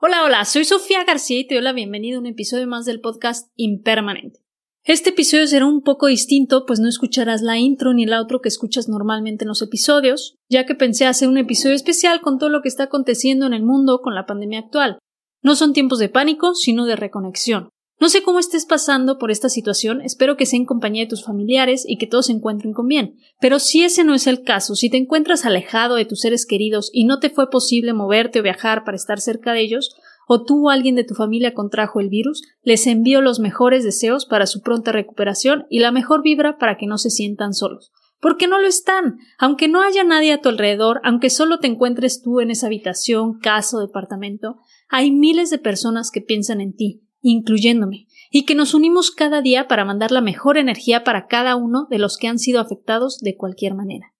Hola, hola, soy Sofía García y te doy la bienvenida a un episodio más del podcast Impermanente. Este episodio será un poco distinto, pues no escucharás la intro ni el outro que escuchas normalmente en los episodios, ya que pensé hacer un episodio especial con todo lo que está aconteciendo en el mundo con la pandemia actual. No son tiempos de pánico, sino de reconexión. No sé cómo estés pasando por esta situación, espero que sea en compañía de tus familiares y que todos se encuentren con bien. Pero si ese no es el caso, si te encuentras alejado de tus seres queridos y no te fue posible moverte o viajar para estar cerca de ellos, o tú o alguien de tu familia contrajo el virus, les envío los mejores deseos para su pronta recuperación y la mejor vibra para que no se sientan solos. Porque no lo están. Aunque no haya nadie a tu alrededor, aunque solo te encuentres tú en esa habitación, casa o departamento, hay miles de personas que piensan en ti, incluyéndome, y que nos unimos cada día para mandar la mejor energía para cada uno de los que han sido afectados de cualquier manera.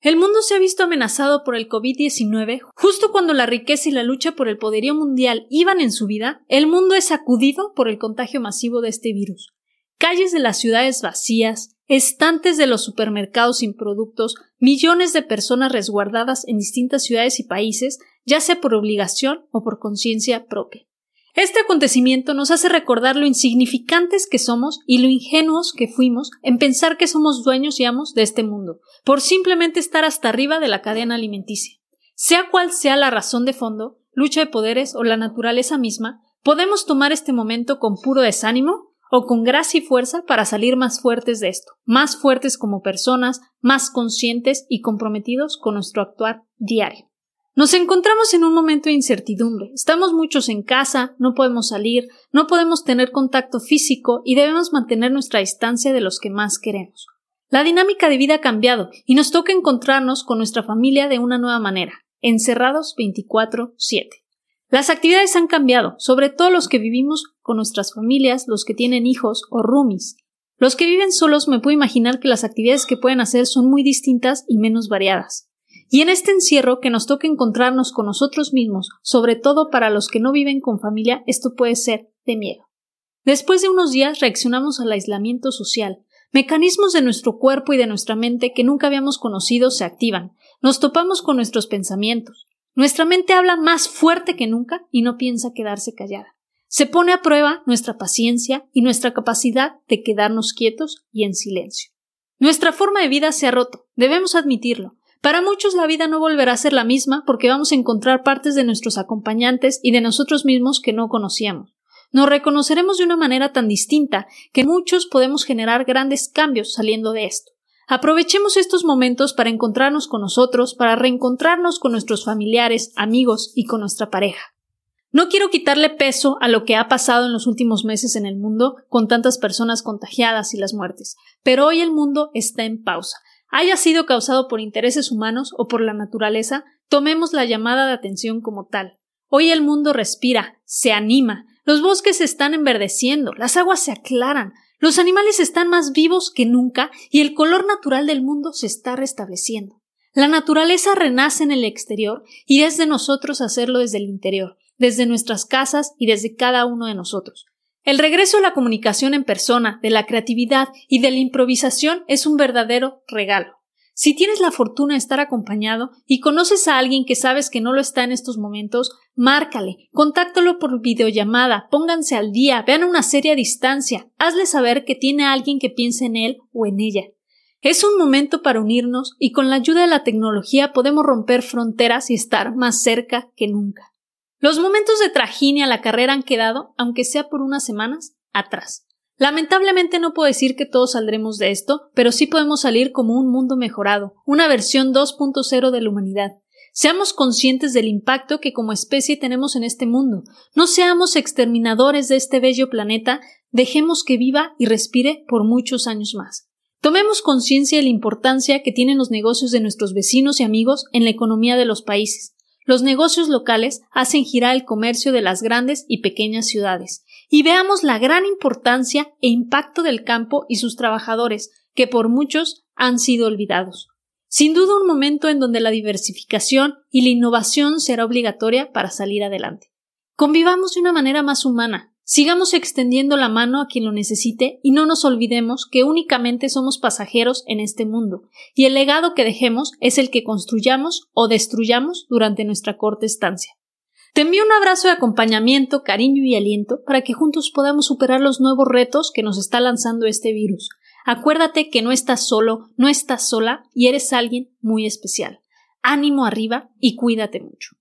El mundo se ha visto amenazado por el COVID-19 justo cuando la riqueza y la lucha por el poderío mundial iban en su vida, el mundo es sacudido por el contagio masivo de este virus. Calles de las ciudades vacías, estantes de los supermercados sin productos, millones de personas resguardadas en distintas ciudades y países, ya sea por obligación o por conciencia propia. Este acontecimiento nos hace recordar lo insignificantes que somos y lo ingenuos que fuimos en pensar que somos dueños y amos de este mundo, por simplemente estar hasta arriba de la cadena alimenticia. Sea cual sea la razón de fondo, lucha de poderes o la naturaleza misma, podemos tomar este momento con puro desánimo o con gracia y fuerza para salir más fuertes de esto, más fuertes como personas, más conscientes y comprometidos con nuestro actuar diario. Nos encontramos en un momento de incertidumbre. Estamos muchos en casa, no podemos salir, no podemos tener contacto físico y debemos mantener nuestra distancia de los que más queremos. La dinámica de vida ha cambiado y nos toca encontrarnos con nuestra familia de una nueva manera, encerrados 24/7. Las actividades han cambiado, sobre todo los que vivimos con nuestras familias, los que tienen hijos o roomies. Los que viven solos me puedo imaginar que las actividades que pueden hacer son muy distintas y menos variadas. Y en este encierro que nos toca encontrarnos con nosotros mismos, sobre todo para los que no viven con familia, esto puede ser de miedo. Después de unos días reaccionamos al aislamiento social. Mecanismos de nuestro cuerpo y de nuestra mente que nunca habíamos conocido se activan. Nos topamos con nuestros pensamientos. Nuestra mente habla más fuerte que nunca y no piensa quedarse callada. Se pone a prueba nuestra paciencia y nuestra capacidad de quedarnos quietos y en silencio. Nuestra forma de vida se ha roto, debemos admitirlo, para muchos la vida no volverá a ser la misma porque vamos a encontrar partes de nuestros acompañantes y de nosotros mismos que no conocíamos. Nos reconoceremos de una manera tan distinta que muchos podemos generar grandes cambios saliendo de esto. Aprovechemos estos momentos para encontrarnos con nosotros, para reencontrarnos con nuestros familiares, amigos y con nuestra pareja. No quiero quitarle peso a lo que ha pasado en los últimos meses en el mundo con tantas personas contagiadas y las muertes, pero hoy el mundo está en pausa haya sido causado por intereses humanos o por la naturaleza, tomemos la llamada de atención como tal. Hoy el mundo respira, se anima, los bosques se están enverdeciendo, las aguas se aclaran, los animales están más vivos que nunca y el color natural del mundo se está restableciendo. La naturaleza renace en el exterior y es de nosotros hacerlo desde el interior, desde nuestras casas y desde cada uno de nosotros. El regreso a la comunicación en persona, de la creatividad y de la improvisación es un verdadero regalo. Si tienes la fortuna de estar acompañado y conoces a alguien que sabes que no lo está en estos momentos, márcale, contáctalo por videollamada, pónganse al día, vean una serie a distancia, hazle saber que tiene a alguien que piense en él o en ella. Es un momento para unirnos y con la ayuda de la tecnología podemos romper fronteras y estar más cerca que nunca. Los momentos de trajinia a la carrera han quedado, aunque sea por unas semanas, atrás. Lamentablemente no puedo decir que todos saldremos de esto, pero sí podemos salir como un mundo mejorado, una versión 2.0 de la humanidad. Seamos conscientes del impacto que como especie tenemos en este mundo. No seamos exterminadores de este bello planeta, dejemos que viva y respire por muchos años más. Tomemos conciencia de la importancia que tienen los negocios de nuestros vecinos y amigos en la economía de los países. Los negocios locales hacen girar el comercio de las grandes y pequeñas ciudades, y veamos la gran importancia e impacto del campo y sus trabajadores, que por muchos han sido olvidados. Sin duda un momento en donde la diversificación y la innovación será obligatoria para salir adelante. Convivamos de una manera más humana, Sigamos extendiendo la mano a quien lo necesite y no nos olvidemos que únicamente somos pasajeros en este mundo, y el legado que dejemos es el que construyamos o destruyamos durante nuestra corta estancia. Te envío un abrazo de acompañamiento, cariño y aliento para que juntos podamos superar los nuevos retos que nos está lanzando este virus. Acuérdate que no estás solo, no estás sola y eres alguien muy especial. Ánimo arriba y cuídate mucho.